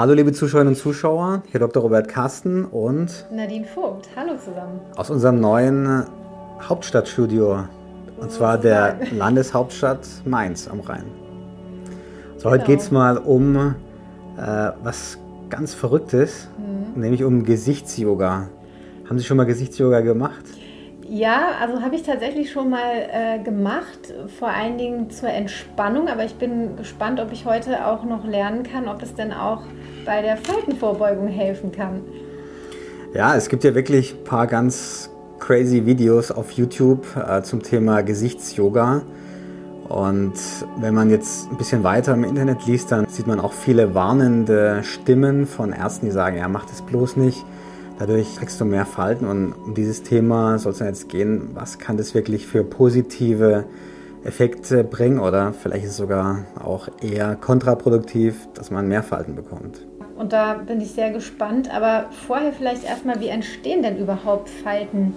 Hallo liebe Zuschauerinnen und Zuschauer, hier Dr. Robert Carsten und Nadine Vogt. Hallo zusammen. Aus unserem neuen Hauptstadtstudio, und zwar der Landeshauptstadt Mainz am Rhein. So, heute genau. geht es mal um äh, was ganz Verrücktes, mhm. nämlich um Gesichtsyoga. Haben Sie schon mal Gesichtsyoga gemacht? Ja, also habe ich tatsächlich schon mal äh, gemacht, vor allen Dingen zur Entspannung, aber ich bin gespannt, ob ich heute auch noch lernen kann, ob es denn auch bei der Faltenvorbeugung helfen kann. Ja, es gibt ja wirklich ein paar ganz crazy Videos auf YouTube äh, zum Thema Gesichtsyoga. Und wenn man jetzt ein bisschen weiter im Internet liest, dann sieht man auch viele warnende Stimmen von Ärzten, die sagen, ja, mach das bloß nicht. Dadurch kriegst du mehr Falten. Und um dieses Thema soll es jetzt gehen, was kann das wirklich für positive Effekte bringen oder vielleicht ist es sogar auch eher kontraproduktiv, dass man mehr Falten bekommt. Und da bin ich sehr gespannt. Aber vorher vielleicht erstmal, wie entstehen denn überhaupt Falten?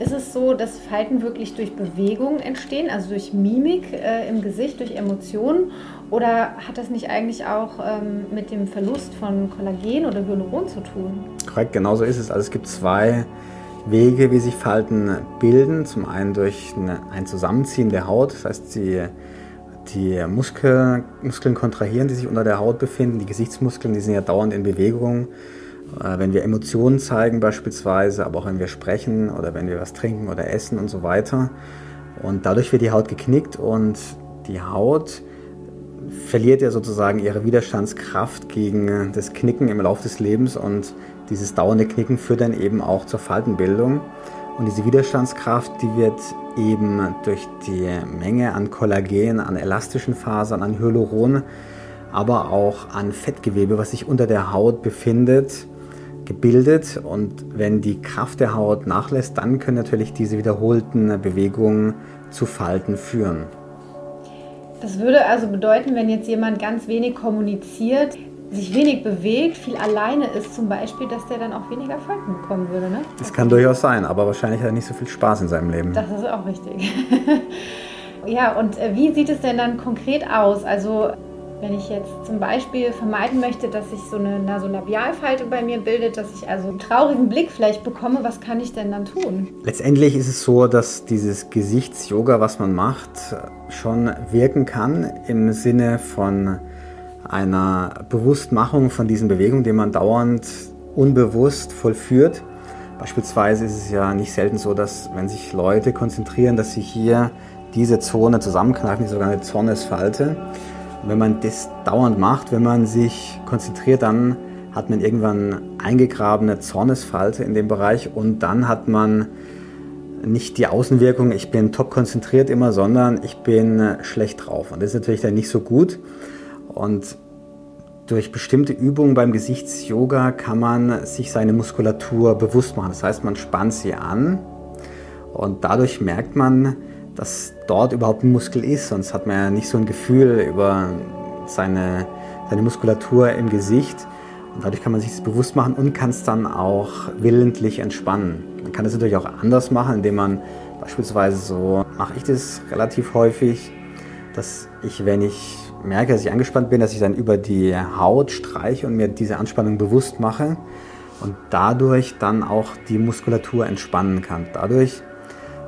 Ist es so, dass Falten wirklich durch Bewegung entstehen, also durch Mimik äh, im Gesicht, durch Emotionen? Oder hat das nicht eigentlich auch ähm, mit dem Verlust von Kollagen oder Hyaluron zu tun? Korrekt, genau so ist es. Also es gibt zwei Wege, wie sich Falten bilden. Zum einen durch eine, ein Zusammenziehen der Haut, das heißt, sie die Muskel, Muskeln kontrahieren, die sich unter der Haut befinden. Die Gesichtsmuskeln, die sind ja dauernd in Bewegung. Äh, wenn wir Emotionen zeigen beispielsweise, aber auch wenn wir sprechen oder wenn wir was trinken oder essen und so weiter. Und dadurch wird die Haut geknickt und die Haut verliert ja sozusagen ihre Widerstandskraft gegen das Knicken im Laufe des Lebens und dieses dauernde Knicken führt dann eben auch zur Faltenbildung. Und diese Widerstandskraft, die wird eben durch die Menge an Kollagen, an elastischen Fasern, an Hyaluron, aber auch an Fettgewebe, was sich unter der Haut befindet, gebildet. Und wenn die Kraft der Haut nachlässt, dann können natürlich diese wiederholten Bewegungen zu Falten führen. Das würde also bedeuten, wenn jetzt jemand ganz wenig kommuniziert, sich wenig bewegt, viel alleine ist zum Beispiel, dass der dann auch weniger Falten bekommen würde. Ne? Das kann durchaus sein, aber wahrscheinlich hat er nicht so viel Spaß in seinem Leben. Das ist auch richtig. ja, und äh, wie sieht es denn dann konkret aus? Also wenn ich jetzt zum Beispiel vermeiden möchte, dass sich so eine Nasolabialfalte bei mir bildet, dass ich also einen traurigen Blick vielleicht bekomme, was kann ich denn dann tun? Letztendlich ist es so, dass dieses Gesichtsyoga, was man macht, schon wirken kann im Sinne von einer Bewusstmachung von diesen Bewegungen, die man dauernd unbewusst vollführt. Beispielsweise ist es ja nicht selten so, dass wenn sich Leute konzentrieren, dass sie hier diese Zone zusammenkneifen, die sogenannte Zornesfalte. Wenn man das dauernd macht, wenn man sich konzentriert, dann hat man irgendwann eingegrabene Zornesfalte in dem Bereich und dann hat man nicht die Außenwirkung, ich bin top konzentriert immer, sondern ich bin schlecht drauf. Und das ist natürlich dann nicht so gut. Und durch bestimmte Übungen beim Gesichtsyoga kann man sich seine Muskulatur bewusst machen. Das heißt, man spannt sie an und dadurch merkt man, dass dort überhaupt ein Muskel ist. Sonst hat man ja nicht so ein Gefühl über seine, seine Muskulatur im Gesicht. Und dadurch kann man sich das bewusst machen und kann es dann auch willentlich entspannen. Man kann es natürlich auch anders machen, indem man beispielsweise so, mache ich das relativ häufig, dass ich, wenn ich merke, dass ich angespannt bin, dass ich dann über die Haut streiche und mir diese Anspannung bewusst mache und dadurch dann auch die Muskulatur entspannen kann. Dadurch,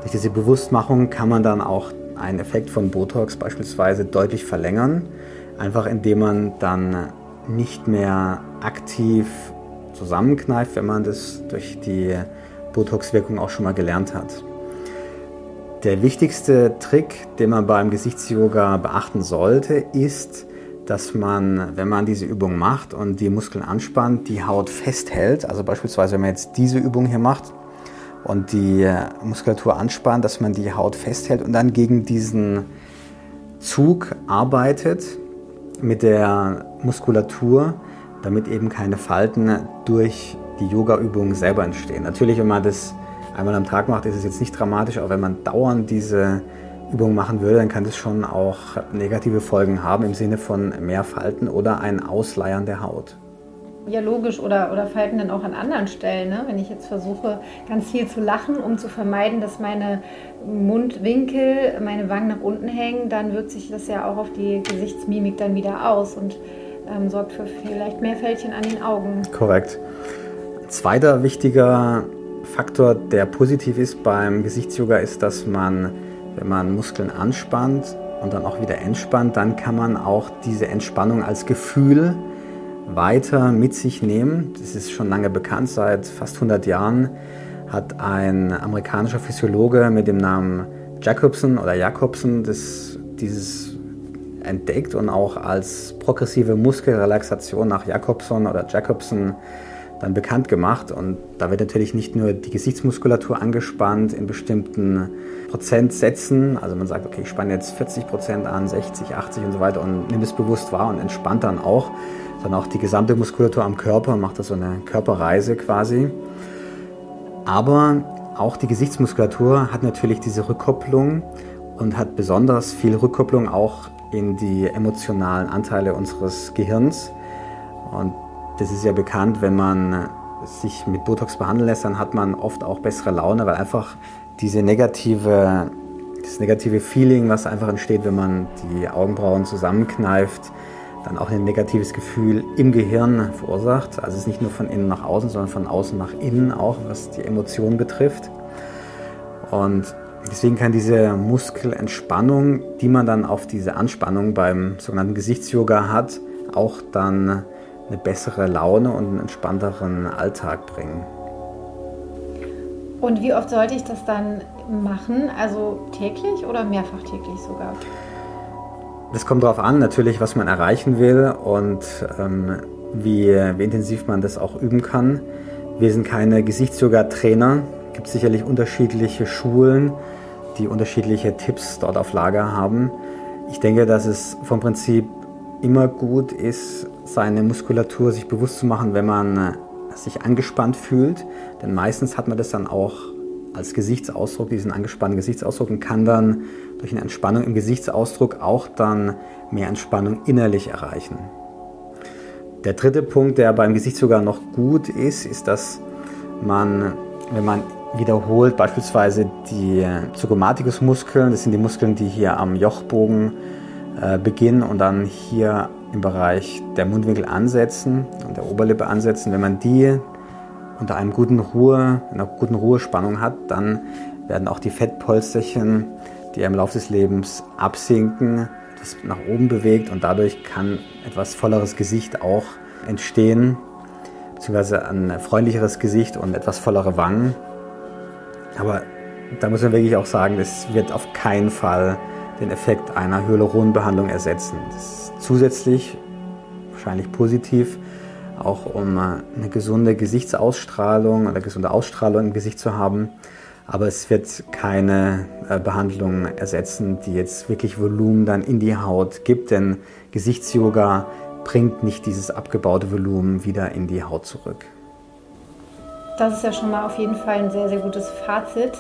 durch diese Bewusstmachung kann man dann auch einen Effekt von Botox beispielsweise deutlich verlängern, einfach indem man dann nicht mehr aktiv zusammenkneift, wenn man das durch die Botox-Wirkung auch schon mal gelernt hat. Der wichtigste Trick, den man beim Gesichtsyoga beachten sollte, ist, dass man, wenn man diese Übung macht und die Muskeln anspannt, die Haut festhält. Also beispielsweise, wenn man jetzt diese Übung hier macht und die Muskulatur anspannt, dass man die Haut festhält und dann gegen diesen Zug arbeitet mit der Muskulatur, damit eben keine Falten durch die Yoga-Übung selber entstehen. Natürlich, wenn man das einmal am Tag macht, ist es jetzt nicht dramatisch, aber wenn man dauernd diese Übung machen würde, dann kann das schon auch negative Folgen haben im Sinne von mehr Falten oder ein Ausleiern der Haut. Ja, logisch. Oder, oder Falten dann auch an anderen Stellen. Ne? Wenn ich jetzt versuche, ganz viel zu lachen, um zu vermeiden, dass meine Mundwinkel, meine Wangen nach unten hängen, dann wirkt sich das ja auch auf die Gesichtsmimik dann wieder aus. Und ähm, sorgt für vielleicht mehr Fältchen an den Augen. Korrekt. Zweiter wichtiger Faktor, der positiv ist beim Gesichtsyoga, ist, dass man, wenn man Muskeln anspannt und dann auch wieder entspannt, dann kann man auch diese Entspannung als Gefühl weiter mit sich nehmen. Das ist schon lange bekannt, seit fast 100 Jahren hat ein amerikanischer Physiologe mit dem Namen Jacobson oder Jacobson das, dieses entdeckt und auch als progressive Muskelrelaxation nach Jacobson oder Jacobson dann bekannt gemacht. Und da wird natürlich nicht nur die Gesichtsmuskulatur angespannt in bestimmten Prozentsätzen. Also man sagt, okay, ich spanne jetzt 40 Prozent an, 60, 80 und so weiter und nimm es bewusst wahr und entspannt dann auch, sondern auch die gesamte Muskulatur am Körper und macht da so eine Körperreise quasi. Aber auch die Gesichtsmuskulatur hat natürlich diese Rückkopplung und hat besonders viel Rückkopplung auch in die emotionalen Anteile unseres Gehirns. Und das ist ja bekannt, wenn man sich mit Botox behandeln lässt, dann hat man oft auch bessere Laune, weil einfach diese negative, das negative Feeling, was einfach entsteht, wenn man die Augenbrauen zusammenkneift, dann auch ein negatives Gefühl im Gehirn verursacht. Also es ist nicht nur von innen nach außen, sondern von außen nach innen auch, was die Emotionen betrifft. Und deswegen kann diese Muskelentspannung, die man dann auf diese Anspannung beim sogenannten Gesichtsyoga hat, auch dann eine bessere Laune und einen entspannteren Alltag bringen. Und wie oft sollte ich das dann machen? Also täglich oder mehrfach täglich sogar? Das kommt darauf an, natürlich, was man erreichen will und ähm, wie, wie intensiv man das auch üben kann. Wir sind keine Gesichtsyoga-Trainer. Es gibt sicherlich unterschiedliche Schulen, die unterschiedliche Tipps dort auf Lager haben. Ich denke, dass es vom Prinzip immer gut ist, seine Muskulatur sich bewusst zu machen, wenn man sich angespannt fühlt. Denn meistens hat man das dann auch als Gesichtsausdruck, diesen angespannten Gesichtsausdruck und kann dann durch eine Entspannung im Gesichtsausdruck auch dann mehr Entspannung innerlich erreichen. Der dritte Punkt, der beim Gesicht sogar noch gut ist, ist, dass man, wenn man wiederholt beispielsweise die Zygomaticus-Muskeln, das sind die Muskeln, die hier am Jochbogen äh, beginnen und dann hier im Bereich der Mundwinkel ansetzen und der Oberlippe ansetzen, wenn man die unter einem guten Ruhe, einer guten Ruhespannung hat, dann werden auch die Fettpolsterchen, die im Laufe des Lebens absinken, das nach oben bewegt und dadurch kann etwas volleres Gesicht auch entstehen, beziehungsweise ein freundlicheres Gesicht und etwas vollere Wangen. Aber da muss man wirklich auch sagen, das wird auf keinen Fall den Effekt einer Hyaluronbehandlung ersetzen. Das ist zusätzlich wahrscheinlich positiv, auch um eine gesunde Gesichtsausstrahlung oder gesunde Ausstrahlung im Gesicht zu haben. Aber es wird keine äh, Behandlung ersetzen, die jetzt wirklich Volumen dann in die Haut gibt, denn Gesichtsyoga bringt nicht dieses abgebaute Volumen wieder in die Haut zurück. Das ist ja schon mal auf jeden Fall ein sehr, sehr gutes Fazit.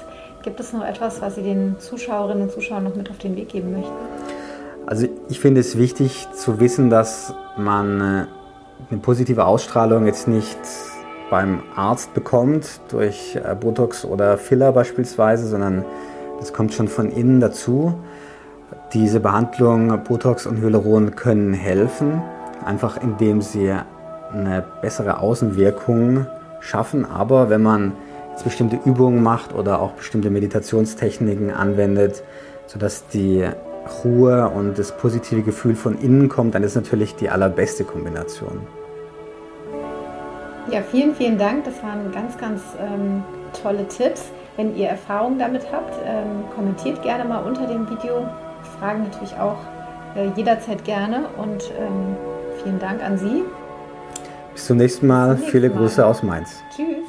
Gibt es noch etwas, was Sie den Zuschauerinnen und Zuschauern noch mit auf den Weg geben möchten? Also ich finde es wichtig zu wissen, dass man äh, eine positive Ausstrahlung jetzt nicht beim Arzt bekommt durch äh, Botox oder Filler beispielsweise, sondern das kommt schon von innen dazu. Diese Behandlung Botox und Hyaluron können helfen, einfach indem sie eine bessere Außenwirkung schaffen. Aber wenn man jetzt bestimmte Übungen macht oder auch bestimmte Meditationstechniken anwendet, sodass die Ruhe und das positive Gefühl von innen kommt, dann ist natürlich die allerbeste Kombination. Ja, vielen, vielen Dank. Das waren ganz, ganz ähm, tolle Tipps. Wenn ihr Erfahrungen damit habt, ähm, kommentiert gerne mal unter dem Video. Fragen natürlich auch äh, jederzeit gerne und ähm, vielen Dank an Sie. Bis zum nächsten Mal. Zum nächsten Viele mal. Grüße aus Mainz. Tschüss.